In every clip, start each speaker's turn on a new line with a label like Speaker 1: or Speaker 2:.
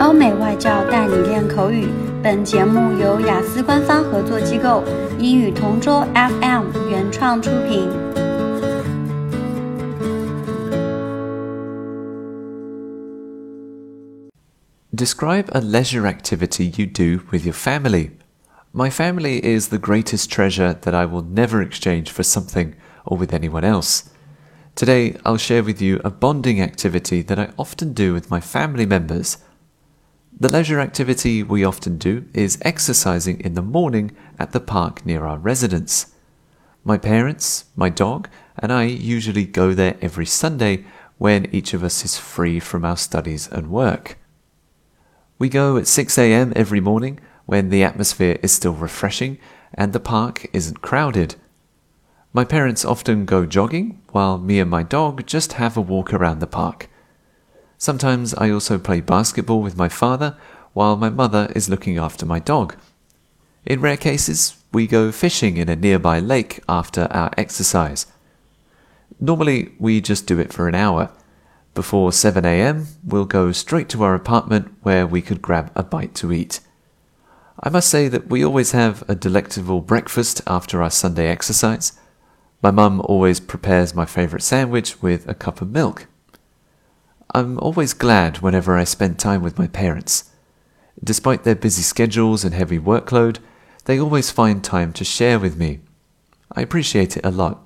Speaker 1: 欧美外教带你练口语。本节目由雅思官方合作机构英语同桌 FM 原创出品。
Speaker 2: Describe a leisure activity you do with your family. My family is the greatest treasure that I will never exchange for something or with anyone else. Today, I'll share with you a bonding activity that I often do with my family members. the leisure activity we often do is exercising in the morning at the park near our residence. My parents, my dog, and I usually go there every Sunday when each of us is free from our studies and work. We go at 6 a.m. every morning when the atmosphere is still refreshing and the park isn't crowded. My parents often go jogging, while me and my dog just have a walk around the park. Sometimes I also play basketball with my father, while my mother is looking after my dog. In rare cases, we go fishing in a nearby lake after our exercise. Normally, we just do it for an hour. Before 7 a.m., we'll go straight to our apartment where we could grab a bite to eat. I must say that we always have a delectable breakfast after our Sunday exercise. My mum always prepares my favourite sandwich with a cup of milk. I'm always glad whenever I spend time with my parents. Despite their busy schedules and heavy workload, they always find time to share with me. I appreciate it a lot.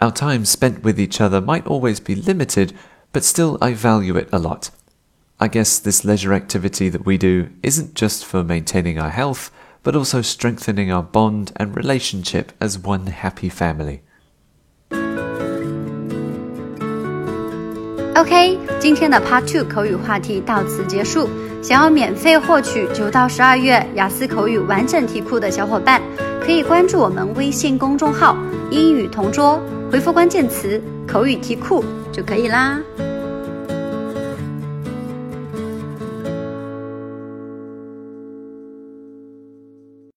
Speaker 2: Our time spent with each other might always be limited, but still I value it a lot. I guess this leisure activity that we do isn't just for maintaining our health, but also strengthening our bond and relationship as one happy family.
Speaker 1: OK，今天的 Part Two 口语话题到此结束。想要免费获取九到十二月雅思口语完整题库的小伙伴，可以关注我们微信公众号“英语同桌”，回复关键词“口语题库”就可以啦。